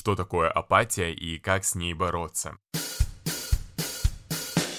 что такое апатия и как с ней бороться.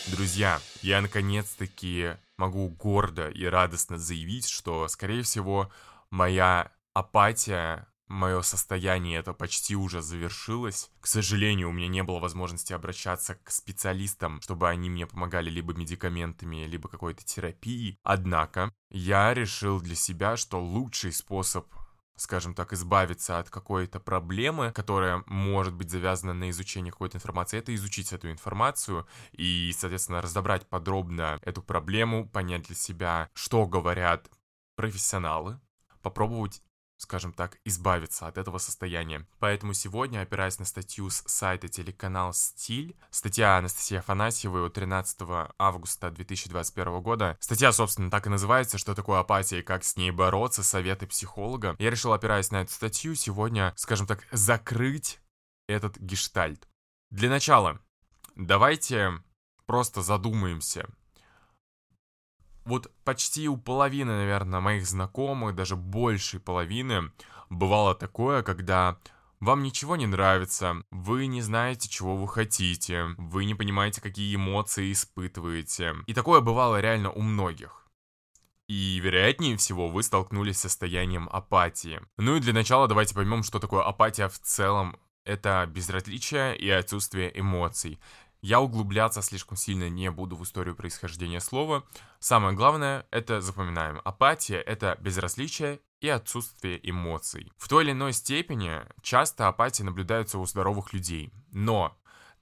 Друзья, я наконец-таки могу гордо и радостно заявить, что, скорее всего, моя апатия мое состояние это почти уже завершилось. К сожалению, у меня не было возможности обращаться к специалистам, чтобы они мне помогали либо медикаментами, либо какой-то терапией. Однако, я решил для себя, что лучший способ скажем так, избавиться от какой-то проблемы, которая может быть завязана на изучении какой-то информации, это изучить эту информацию и, соответственно, разобрать подробно эту проблему, понять для себя, что говорят профессионалы, попробовать скажем так, избавиться от этого состояния. Поэтому сегодня, опираясь на статью с сайта телеканал «Стиль», статья Анастасии Афанасьевой от 13 августа 2021 года, статья, собственно, так и называется «Что такое апатия и как с ней бороться? Советы психолога». Я решил, опираясь на эту статью, сегодня, скажем так, закрыть этот гештальт. Для начала, давайте просто задумаемся, вот почти у половины, наверное, моих знакомых, даже большей половины, бывало такое, когда вам ничего не нравится, вы не знаете, чего вы хотите, вы не понимаете, какие эмоции испытываете. И такое бывало реально у многих. И, вероятнее всего, вы столкнулись с состоянием апатии. Ну и для начала давайте поймем, что такое апатия в целом. Это безразличие и отсутствие эмоций. Я углубляться слишком сильно не буду в историю происхождения слова. Самое главное — это запоминаем. Апатия — это безразличие и отсутствие эмоций. В той или иной степени часто апатия наблюдается у здоровых людей. Но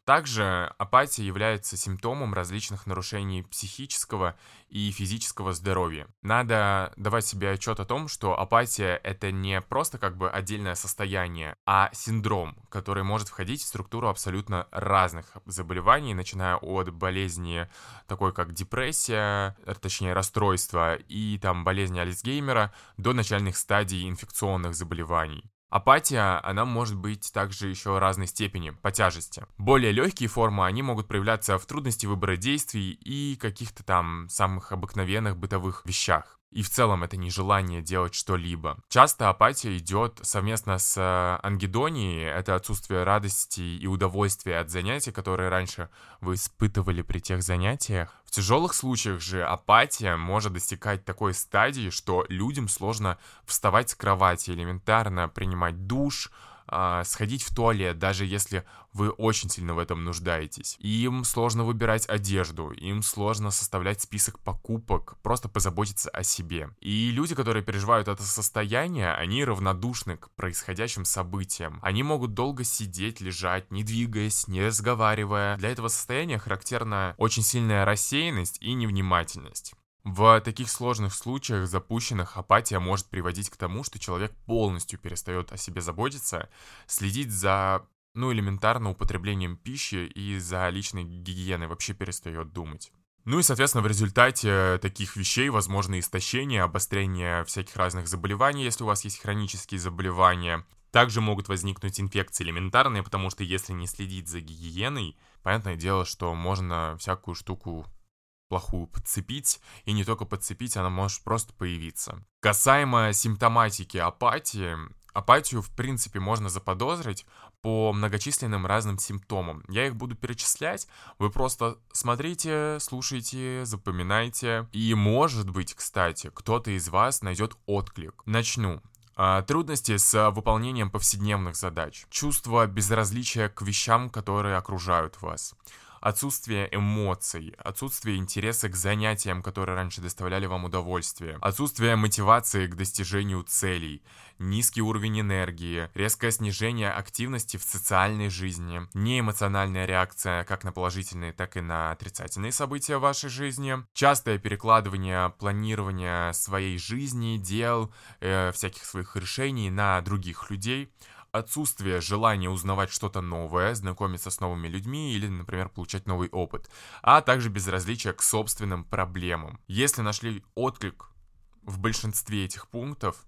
также апатия является симптомом различных нарушений психического и физического здоровья. Надо давать себе отчет о том, что апатия — это не просто как бы отдельное состояние, а синдром, который может входить в структуру абсолютно разных заболеваний, начиная от болезни такой как депрессия, э, точнее расстройство и там болезни Альцгеймера до начальных стадий инфекционных заболеваний. Апатия, она может быть также еще разной степени, по тяжести. Более легкие формы, они могут проявляться в трудности выбора действий и каких-то там самых обыкновенных бытовых вещах. И в целом это нежелание делать что-либо. Часто апатия идет совместно с э, ангидонией, это отсутствие радости и удовольствия от занятий, которые раньше вы испытывали при тех занятиях. В тяжелых случаях же апатия может достигать такой стадии, что людям сложно вставать с кровати, элементарно принимать душ, а, сходить в туалет, даже если вы очень сильно в этом нуждаетесь. Им сложно выбирать одежду, им сложно составлять список покупок, просто позаботиться о себе. И люди, которые переживают это состояние, они равнодушны к происходящим событиям. Они могут долго сидеть, лежать, не двигаясь, не разговаривая. Для этого состояния характерна очень сильная рассеянность и невнимательность. В таких сложных случаях запущенных апатия может приводить к тому, что человек полностью перестает о себе заботиться, следить за, ну, элементарно употреблением пищи и за личной гигиеной вообще перестает думать. Ну и, соответственно, в результате таких вещей возможно истощение, обострение всяких разных заболеваний, если у вас есть хронические заболевания. Также могут возникнуть инфекции элементарные, потому что если не следить за гигиеной, понятное дело, что можно всякую штуку плохую подцепить, и не только подцепить, она может просто появиться. Касаемо симптоматики апатии, апатию, в принципе, можно заподозрить по многочисленным разным симптомам. Я их буду перечислять, вы просто смотрите, слушайте, запоминайте. И, может быть, кстати, кто-то из вас найдет отклик. Начну. А, трудности с выполнением повседневных задач. Чувство безразличия к вещам, которые окружают вас отсутствие эмоций, отсутствие интереса к занятиям, которые раньше доставляли вам удовольствие, отсутствие мотивации к достижению целей, низкий уровень энергии, резкое снижение активности в социальной жизни, неэмоциональная реакция как на положительные, так и на отрицательные события в вашей жизни, частое перекладывание планирования своей жизни, дел, э, всяких своих решений на других людей, отсутствие желания узнавать что-то новое, знакомиться с новыми людьми или, например, получать новый опыт, а также безразличие к собственным проблемам. Если нашли отклик в большинстве этих пунктов,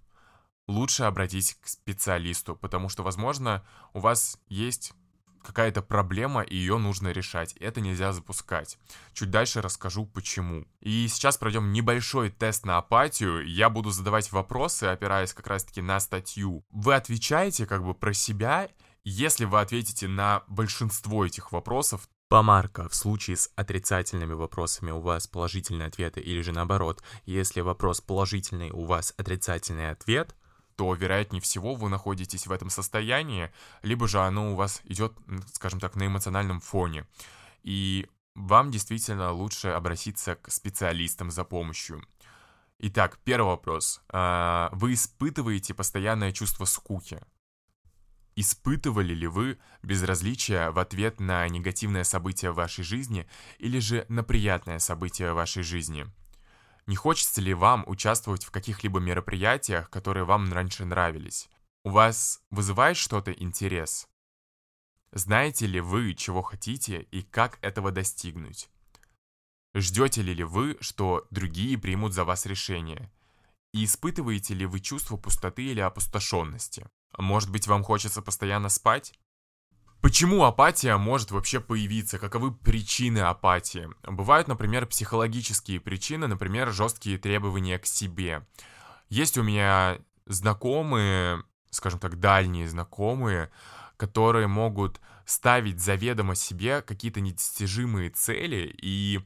лучше обратитесь к специалисту, потому что, возможно, у вас есть какая-то проблема, и ее нужно решать. Это нельзя запускать. Чуть дальше расскажу почему. И сейчас пройдем небольшой тест на апатию. Я буду задавать вопросы, опираясь как раз-таки на статью. Вы отвечаете как бы про себя Если вы ответите на большинство этих вопросов, Помарка в случае с отрицательными вопросами у вас положительные ответы или же наоборот, если вопрос положительный, у вас отрицательный ответ, то, вероятнее всего, вы находитесь в этом состоянии, либо же оно у вас идет, скажем так, на эмоциональном фоне. И вам действительно лучше обратиться к специалистам за помощью. Итак, первый вопрос. А, вы испытываете постоянное чувство скуки? Испытывали ли вы безразличие в ответ на негативное событие в вашей жизни или же на приятное событие в вашей жизни? Не хочется ли вам участвовать в каких-либо мероприятиях, которые вам раньше нравились? У вас вызывает что-то интерес? Знаете ли вы, чего хотите и как этого достигнуть? Ждете ли вы, что другие примут за вас решение? И испытываете ли вы чувство пустоты или опустошенности? Может быть, вам хочется постоянно спать? Почему апатия может вообще появиться? Каковы причины апатии? Бывают, например, психологические причины, например, жесткие требования к себе. Есть у меня знакомые, скажем так, дальние знакомые, которые могут ставить заведомо себе какие-то недостижимые цели и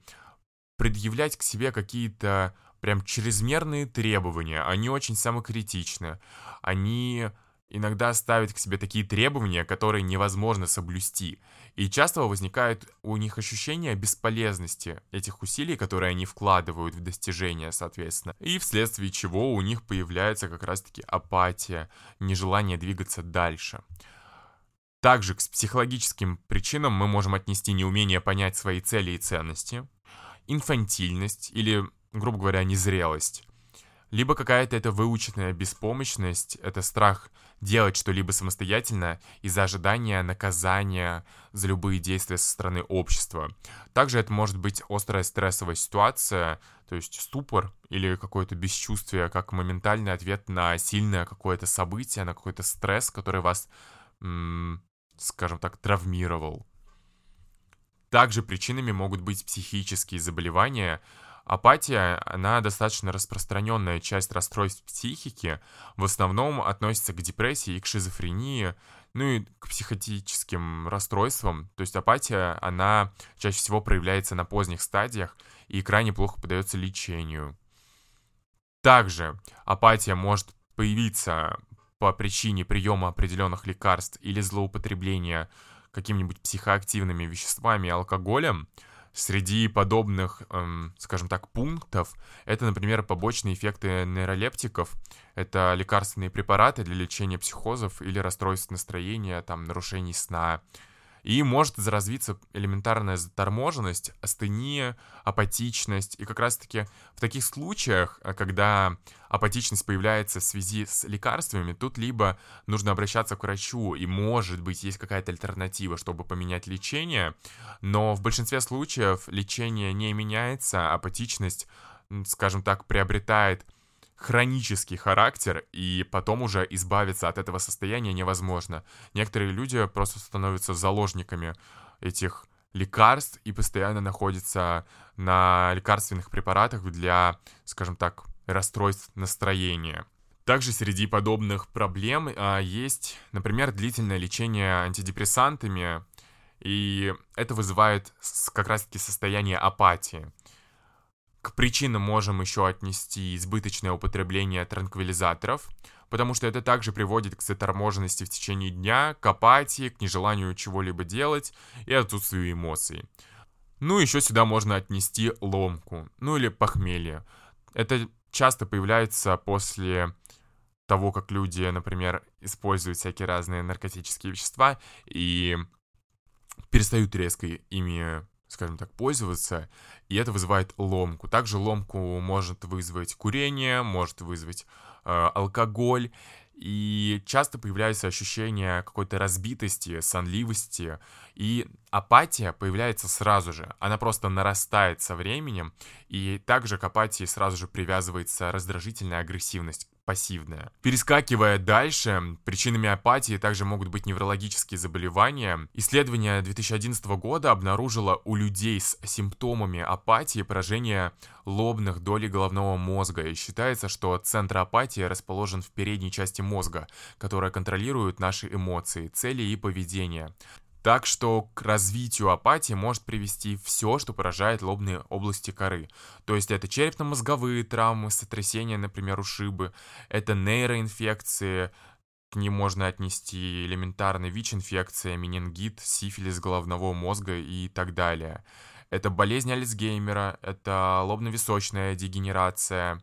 предъявлять к себе какие-то прям чрезмерные требования. Они очень самокритичны. Они иногда ставят к себе такие требования, которые невозможно соблюсти. И часто возникает у них ощущение бесполезности этих усилий, которые они вкладывают в достижение, соответственно. И вследствие чего у них появляется как раз-таки апатия, нежелание двигаться дальше. Также к психологическим причинам мы можем отнести неумение понять свои цели и ценности, инфантильность или, грубо говоря, незрелость, либо какая-то это выученная беспомощность, это страх делать что-либо самостоятельно из-за ожидания наказания за любые действия со стороны общества. Также это может быть острая стрессовая ситуация, то есть ступор или какое-то бесчувствие, как моментальный ответ на сильное какое-то событие, на какой-то стресс, который вас скажем так, травмировал. Также причинами могут быть психические заболевания. Апатия, она достаточно распространенная часть расстройств психики, в основном относится к депрессии и к шизофрении, ну и к психотическим расстройствам. То есть апатия, она чаще всего проявляется на поздних стадиях и крайне плохо поддается лечению. Также апатия может появиться по причине приема определенных лекарств или злоупотребления какими-нибудь психоактивными веществами и алкоголем, среди подобных, эм, скажем так, пунктов, это, например, побочные эффекты нейролептиков, это лекарственные препараты для лечения психозов или расстройств настроения, там, нарушений сна, и может развиться элементарная заторможенность, астения, апатичность. И как раз-таки в таких случаях, э, когда апатичность появляется в связи с лекарствами, тут либо нужно обращаться к врачу, и может быть есть какая-то альтернатива, чтобы поменять лечение, но в большинстве случаев лечение не меняется, апатичность, скажем так, приобретает хронический характер, и потом уже избавиться от этого состояния невозможно. Некоторые люди просто становятся заложниками этих лекарств и постоянно находятся на лекарственных препаратах для, скажем так, расстройств настроения. Также среди подобных проблем а, есть, например, длительное лечение антидепрессантами, и это вызывает как раз-таки состояние апатии. К причинам можем еще отнести избыточное употребление транквилизаторов, потому что это также приводит к заторможенности в течение дня, к апатии, к нежеланию чего-либо делать и отсутствию эмоций. Ну, еще сюда можно отнести ломку, ну или похмелье. Это часто появляется после того, как люди, например, используют всякие разные наркотические вещества и перестают резко ими скажем так, пользоваться, и это вызывает ломку. Также ломку может вызвать курение, может вызвать э, алкоголь, и часто появляется ощущение какой-то разбитости, сонливости, и апатия появляется сразу же. Она просто нарастает со временем, и также к апатии сразу же привязывается раздражительная агрессивность пассивная. Перескакивая дальше, причинами апатии также могут быть неврологические заболевания. Исследование 2011 года обнаружило у людей с симптомами апатии поражение лобных долей головного мозга. И считается, что центр апатии расположен в передней части мозга, которая контролирует наши эмоции, цели и поведение. Так что к развитию апатии может привести все, что поражает лобные области коры. То есть это черепно-мозговые травмы, сотрясения, например, ушибы, это нейроинфекции, к ним можно отнести элементарно ВИЧ-инфекция, менингит, сифилис головного мозга и так далее. Это болезнь Альцгеймера, это лобно-височная дегенерация,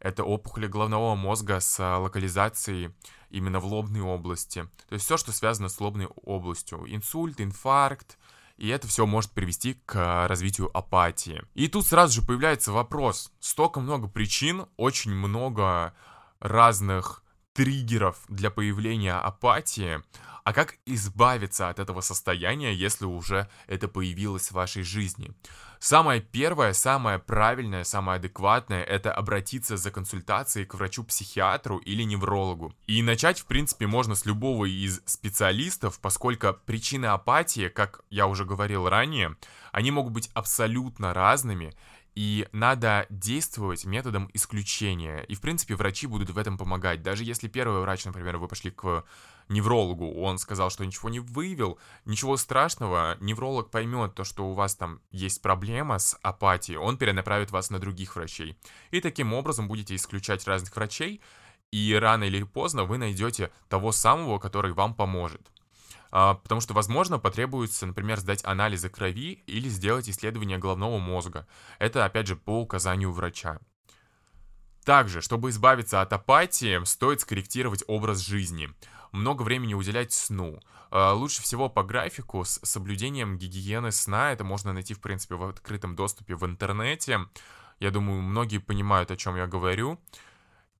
это опухоли головного мозга с локализацией именно в лобной области. То есть все, что связано с лобной областью. Инсульт, инфаркт, и это все может привести к развитию апатии. И тут сразу же появляется вопрос. Столько много причин, очень много разных триггеров для появления апатии. А как избавиться от этого состояния, если уже это появилось в вашей жизни? Самое первое, самое правильное, самое адекватное – это обратиться за консультацией к врачу-психиатру или неврологу. И начать, в принципе, можно с любого из специалистов, поскольку причины апатии, как я уже говорил ранее, они могут быть абсолютно разными, и надо действовать методом исключения. И, в принципе, врачи будут в этом помогать. Даже если первый врач, например, вы пошли к неврологу, он сказал, что ничего не выявил, ничего страшного, невролог поймет то, что у вас там есть проблема с апатией, он перенаправит вас на других врачей. И таким образом будете исключать разных врачей, и рано или поздно вы найдете того самого, который вам поможет. А, потому что, возможно, потребуется, например, сдать анализы крови или сделать исследование головного мозга. Это, опять же, по указанию врача. Также, чтобы избавиться от апатии, стоит скорректировать образ жизни. Много времени уделять сну. А, лучше всего по графику с соблюдением гигиены сна. Это можно найти, в принципе, в открытом доступе в интернете. Я думаю, многие понимают, о чем я говорю.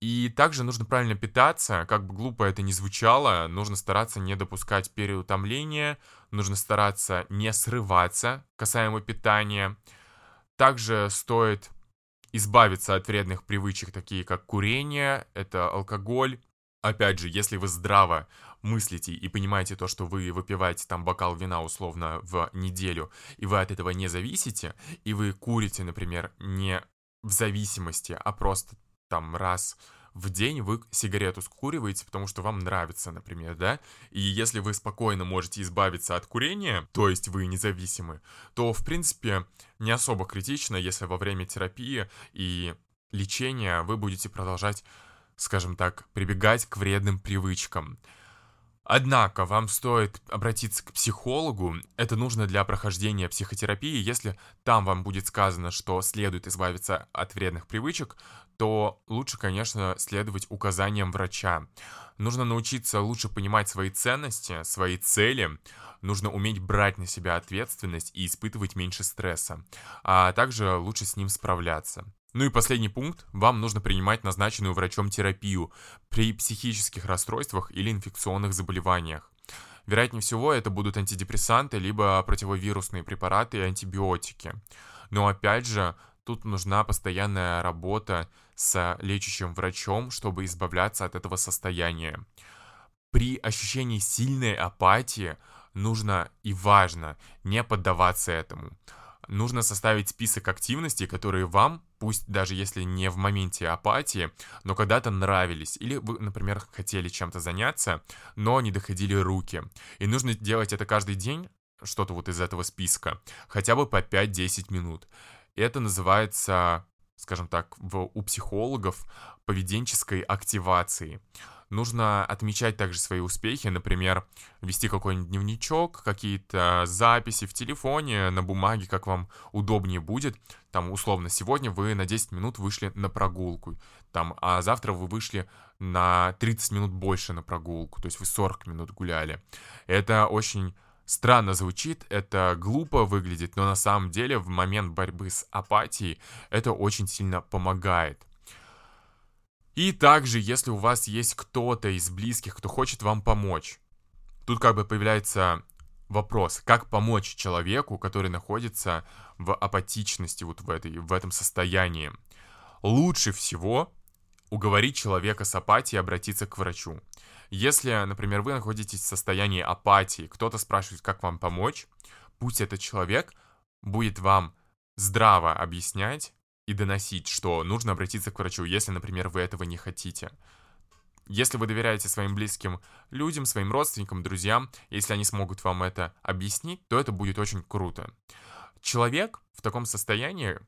И также нужно правильно питаться, как бы глупо это ни звучало, нужно стараться не допускать переутомления, нужно стараться не срываться касаемо питания. Также стоит избавиться от вредных привычек, такие как курение, это алкоголь. Опять же, если вы здраво мыслите и понимаете то, что вы выпиваете там бокал вина условно в неделю, и вы от этого не зависите, и вы курите, например, не в зависимости, а просто там раз в день вы сигарету скуриваете, потому что вам нравится, например, да? И если вы спокойно можете избавиться от курения, то есть вы независимы, то, в принципе, не особо критично, если во время терапии и лечения вы будете продолжать, скажем так, прибегать к вредным привычкам. Однако вам стоит обратиться к психологу. Это нужно для прохождения психотерапии. Если там вам будет сказано, что следует избавиться от вредных привычек, то лучше, конечно, следовать указаниям врача. Нужно научиться лучше понимать свои ценности, свои цели. Нужно уметь брать на себя ответственность и испытывать меньше стресса. А также лучше с ним справляться. Ну и последний пункт. Вам нужно принимать назначенную врачом терапию при психических расстройствах или инфекционных заболеваниях. Вероятнее всего, это будут антидепрессанты, либо противовирусные препараты и антибиотики. Но опять же, тут нужна постоянная работа с лечащим врачом, чтобы избавляться от этого состояния. При ощущении сильной апатии нужно и важно не поддаваться этому нужно составить список активностей, которые вам, пусть даже если не в моменте апатии, но когда-то нравились. Или вы, например, хотели чем-то заняться, но не доходили руки. И нужно делать это каждый день, что-то вот из этого списка, хотя бы по 5-10 минут. Это называется, скажем так, в, у психологов поведенческой активацией. Нужно отмечать также свои успехи, например, вести какой-нибудь дневничок, какие-то записи в телефоне, на бумаге, как вам удобнее будет. Там, условно, сегодня вы на 10 минут вышли на прогулку, там, а завтра вы вышли на 30 минут больше на прогулку, то есть вы 40 минут гуляли. Это очень странно звучит, это глупо выглядит, но на самом деле в момент борьбы с апатией это очень сильно помогает. И также, если у вас есть кто-то из близких, кто хочет вам помочь, тут как бы появляется вопрос, как помочь человеку, который находится в апатичности, вот в, этой, в этом состоянии. Лучше всего уговорить человека с апатией обратиться к врачу. Если, например, вы находитесь в состоянии апатии, кто-то спрашивает, как вам помочь, пусть этот человек будет вам здраво объяснять и доносить, что нужно обратиться к врачу, если, например, вы этого не хотите. Если вы доверяете своим близким людям, своим родственникам, друзьям, если они смогут вам это объяснить, то это будет очень круто. Человек в таком состоянии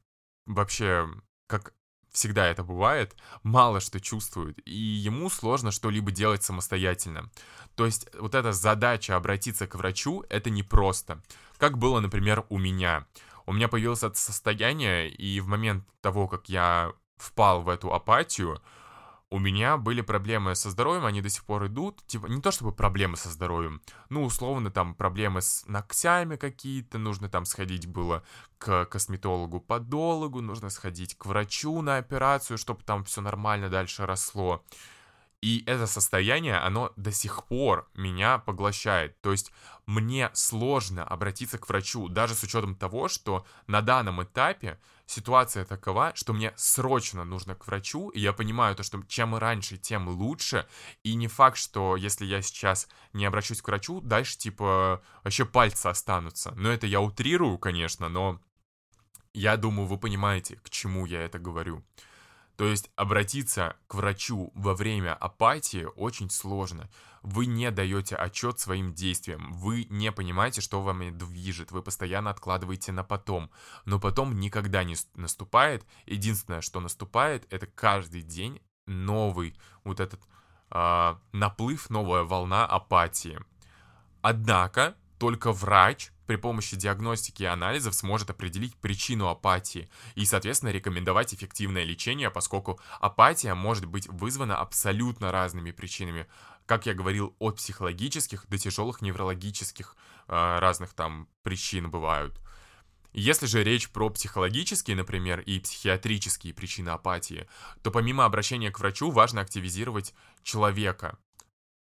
вообще, как всегда это бывает, мало что чувствует, и ему сложно что-либо делать самостоятельно. То есть вот эта задача обратиться к врачу, это непросто. Как было, например, у меня. У меня появилось это состояние, и в момент того, как я впал в эту апатию, у меня были проблемы со здоровьем, они до сих пор идут. Типа, не то чтобы проблемы со здоровьем, ну, условно, там, проблемы с ногтями какие-то, нужно там сходить было к косметологу, подологу, нужно сходить к врачу на операцию, чтобы там все нормально дальше росло. И это состояние, оно до сих пор меня поглощает. То есть мне сложно обратиться к врачу, даже с учетом того, что на данном этапе ситуация такова, что мне срочно нужно к врачу, и я понимаю то, что чем раньше, тем лучше, и не факт, что если я сейчас не обращусь к врачу, дальше, типа, вообще пальцы останутся. Но это я утрирую, конечно, но я думаю, вы понимаете, к чему я это говорю. То есть обратиться к врачу во время апатии очень сложно. Вы не даете отчет своим действиям, вы не понимаете, что вами движет, вы постоянно откладываете на потом. Но потом никогда не наступает. Единственное, что наступает, это каждый день новый вот этот э, наплыв, новая волна апатии. Однако только врач при помощи диагностики и анализов сможет определить причину апатии и, соответственно, рекомендовать эффективное лечение, поскольку апатия может быть вызвана абсолютно разными причинами. Как я говорил, от психологических до тяжелых неврологических э, разных там причин бывают. Если же речь про психологические, например, и психиатрические причины апатии, то помимо обращения к врачу важно активизировать человека.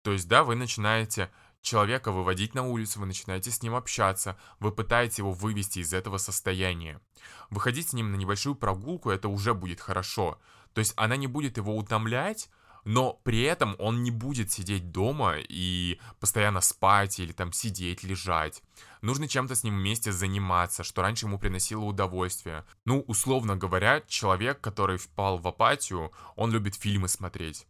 То есть, да, вы начинаете человека выводить на улицу, вы начинаете с ним общаться, вы пытаетесь его вывести из этого состояния. Выходить с ним на небольшую прогулку, это уже будет хорошо. То есть она не будет его утомлять, но при этом он не будет сидеть дома и постоянно спать или там сидеть, лежать. Нужно чем-то с ним вместе заниматься, что раньше ему приносило удовольствие. Ну, условно говоря, человек, который впал в апатию, он любит фильмы смотреть.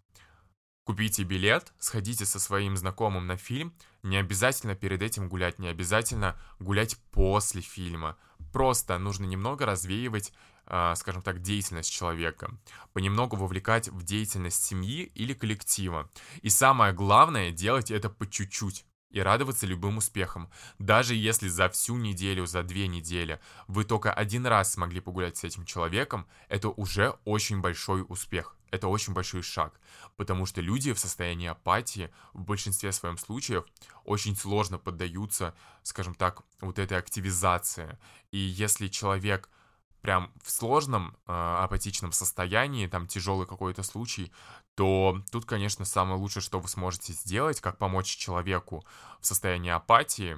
Купите билет, сходите со своим знакомым на фильм. Не обязательно перед этим гулять, не обязательно гулять после фильма. Просто нужно немного развеивать, э, скажем так, деятельность человека. Понемногу вовлекать в деятельность семьи или коллектива. И самое главное, делать это по чуть-чуть и радоваться любым успехам. Даже если за всю неделю, за две недели вы только один раз смогли погулять с этим человеком, это уже очень большой успех это очень большой шаг, потому что люди в состоянии апатии в большинстве своем случаев очень сложно поддаются, скажем так, вот этой активизации. И если человек прям в сложном э, апатичном состоянии, там тяжелый какой-то случай, то тут, конечно, самое лучшее, что вы сможете сделать, как помочь человеку в состоянии апатии,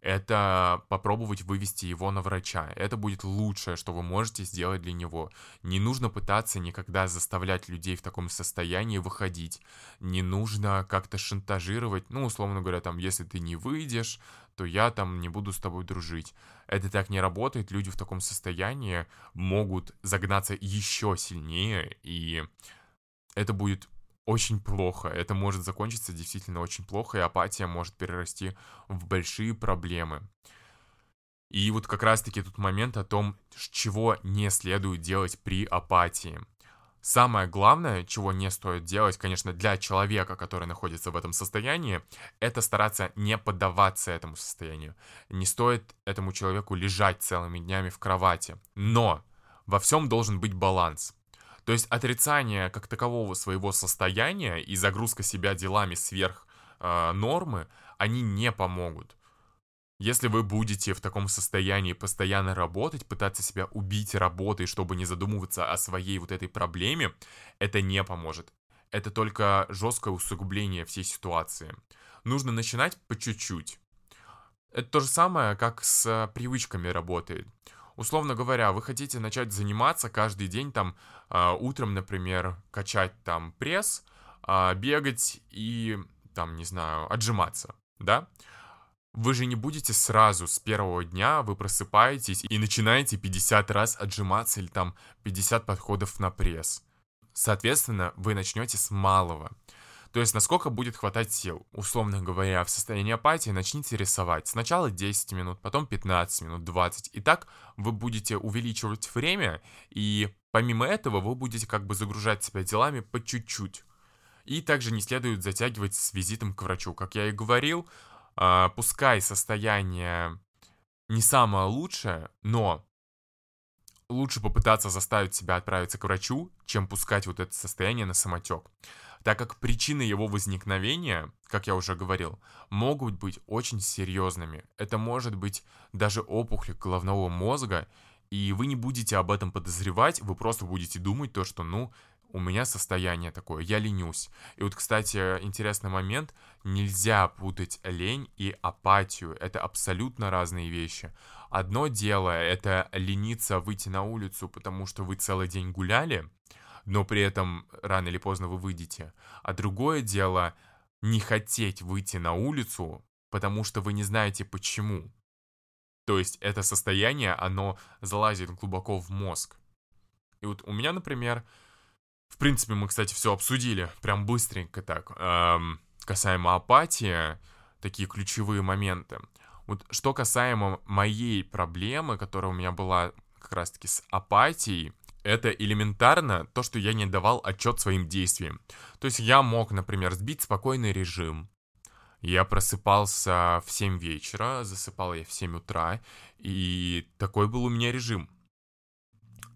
это попробовать вывести его на врача. Это будет лучшее, что вы можете сделать для него. Не нужно пытаться никогда заставлять людей в таком состоянии выходить. Не нужно как-то шантажировать, ну, условно говоря, там, если ты не выйдешь, то я там не буду с тобой дружить. Это так не работает. Люди в таком состоянии могут загнаться еще сильнее, и это будет очень плохо. Это может закончиться действительно очень плохо, и апатия может перерасти в большие проблемы. И вот как раз-таки тут момент о том, чего не следует делать при апатии. Самое главное, чего не стоит делать, конечно, для человека, который находится в этом состоянии, это стараться не поддаваться этому состоянию. Не стоит этому человеку лежать целыми днями в кровати. Но во всем должен быть баланс. То есть отрицание как такового своего состояния и загрузка себя делами сверх э, нормы, они не помогут. Если вы будете в таком состоянии постоянно работать, пытаться себя убить работой, чтобы не задумываться о своей вот этой проблеме, это не поможет. Это только жесткое усугубление всей ситуации. Нужно начинать по чуть-чуть. Это то же самое, как с привычками работает. Условно говоря, вы хотите начать заниматься каждый день, там, э, утром, например, качать там пресс, э, бегать и, там, не знаю, отжиматься, да? Вы же не будете сразу с первого дня, вы просыпаетесь и начинаете 50 раз отжиматься или там 50 подходов на пресс. Соответственно, вы начнете с малого. То есть, насколько будет хватать сил. Условно говоря, в состоянии апатии начните рисовать. Сначала 10 минут, потом 15 минут, 20. И так вы будете увеличивать время, и помимо этого вы будете как бы загружать себя делами по чуть-чуть. И также не следует затягивать с визитом к врачу. Как я и говорил, а, пускай состояние не самое лучшее, но лучше попытаться заставить себя отправиться к врачу, чем пускать вот это состояние на самотек. Так как причины его возникновения, как я уже говорил, могут быть очень серьезными. Это может быть даже опухоль головного мозга, и вы не будете об этом подозревать, вы просто будете думать то, что, ну, у меня состояние такое, я ленюсь. И вот, кстати, интересный момент, нельзя путать лень и апатию, это абсолютно разные вещи. Одно дело, это лениться выйти на улицу, потому что вы целый день гуляли, но при этом рано или поздно вы выйдете. А другое дело, не хотеть выйти на улицу, потому что вы не знаете почему. То есть это состояние, оно залазит глубоко в мозг. И вот у меня, например, в принципе, мы, кстати, все обсудили, прям быстренько так. Эм, касаемо апатии, такие ключевые моменты. Вот что касаемо моей проблемы, которая у меня была как раз-таки с апатией, это элементарно то, что я не давал отчет своим действиям. То есть я мог, например, сбить спокойный режим. Я просыпался в 7 вечера, засыпал я в 7 утра, и такой был у меня режим.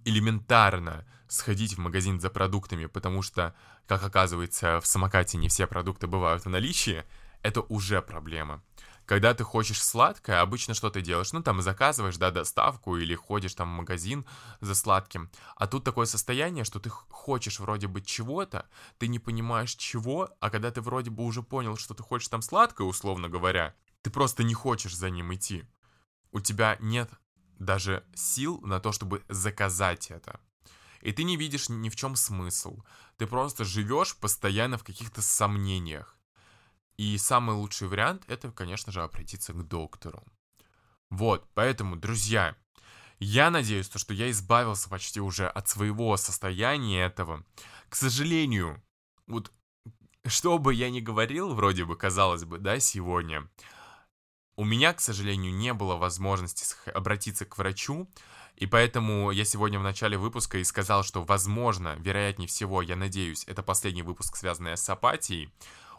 Элементарно сходить в магазин за продуктами, потому что, как оказывается, в самокате не все продукты бывают в наличии, это уже проблема. Когда ты хочешь сладкое, обычно что ты делаешь? Ну, там, заказываешь, да, доставку или ходишь там в магазин за сладким. А тут такое состояние, что ты хочешь вроде бы чего-то, ты не понимаешь чего, а когда ты вроде бы уже понял, что ты хочешь там сладкое, условно говоря, ты просто не хочешь за ним идти. У тебя нет даже сил на то, чтобы заказать это. И ты не видишь ни в чем смысл. Ты просто живешь постоянно в каких-то сомнениях. И самый лучший вариант это, конечно же, обратиться к доктору. Вот, поэтому, друзья, я надеюсь, то, что я избавился почти уже от своего состояния этого. К сожалению, вот что бы я ни говорил, вроде бы, казалось бы, да, сегодня, у меня, к сожалению, не было возможности обратиться к врачу, и поэтому я сегодня в начале выпуска и сказал, что, возможно, вероятнее всего, я надеюсь, это последний выпуск, связанный с апатией.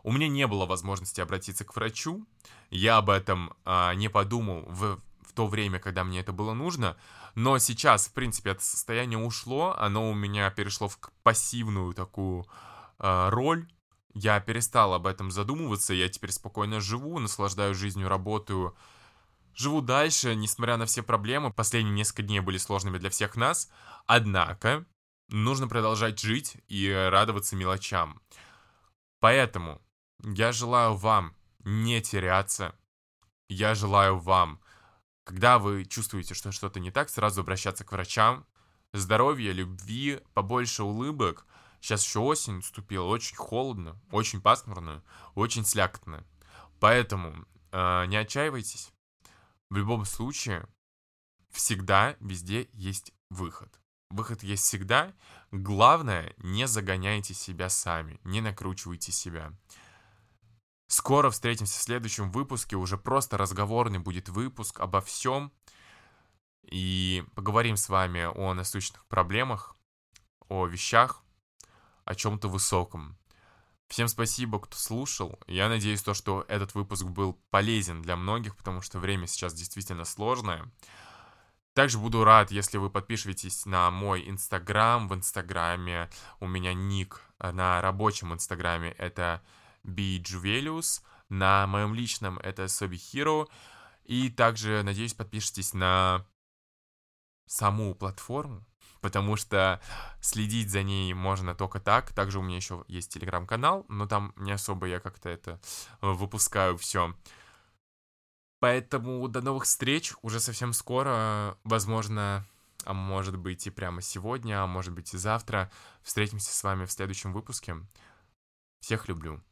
У меня не было возможности обратиться к врачу. Я об этом а, не подумал в, в то время, когда мне это было нужно. Но сейчас, в принципе, это состояние ушло. Оно у меня перешло в пассивную такую а, роль. Я перестал об этом задумываться. Я теперь спокойно живу, наслаждаюсь жизнью, работаю Живу дальше, несмотря на все проблемы. Последние несколько дней были сложными для всех нас. Однако, нужно продолжать жить и радоваться мелочам. Поэтому я желаю вам не теряться. Я желаю вам, когда вы чувствуете, что что-то не так, сразу обращаться к врачам. Здоровья, любви, побольше улыбок. Сейчас еще осень наступила, очень холодно, очень пасмурно, очень слякотно. Поэтому э, не отчаивайтесь. В любом случае, всегда везде есть выход. Выход есть всегда. Главное, не загоняйте себя сами, не накручивайте себя. Скоро встретимся в следующем выпуске. Уже просто разговорный будет выпуск обо всем. И поговорим с вами о насущных проблемах, о вещах, о чем-то высоком. Всем спасибо, кто слушал. Я надеюсь, то, что этот выпуск был полезен для многих, потому что время сейчас действительно сложное. Также буду рад, если вы подпишетесь на мой инстаграм. В инстаграме у меня ник на рабочем инстаграме это bjuvelius, на моем личном это sobihiro. И также, надеюсь, подпишитесь на саму платформу, потому что следить за ней можно только так. Также у меня еще есть телеграм-канал, но там не особо я как-то это э, выпускаю все. Поэтому до новых встреч уже совсем скоро, возможно, а может быть и прямо сегодня, а может быть и завтра. Встретимся с вами в следующем выпуске. Всех люблю.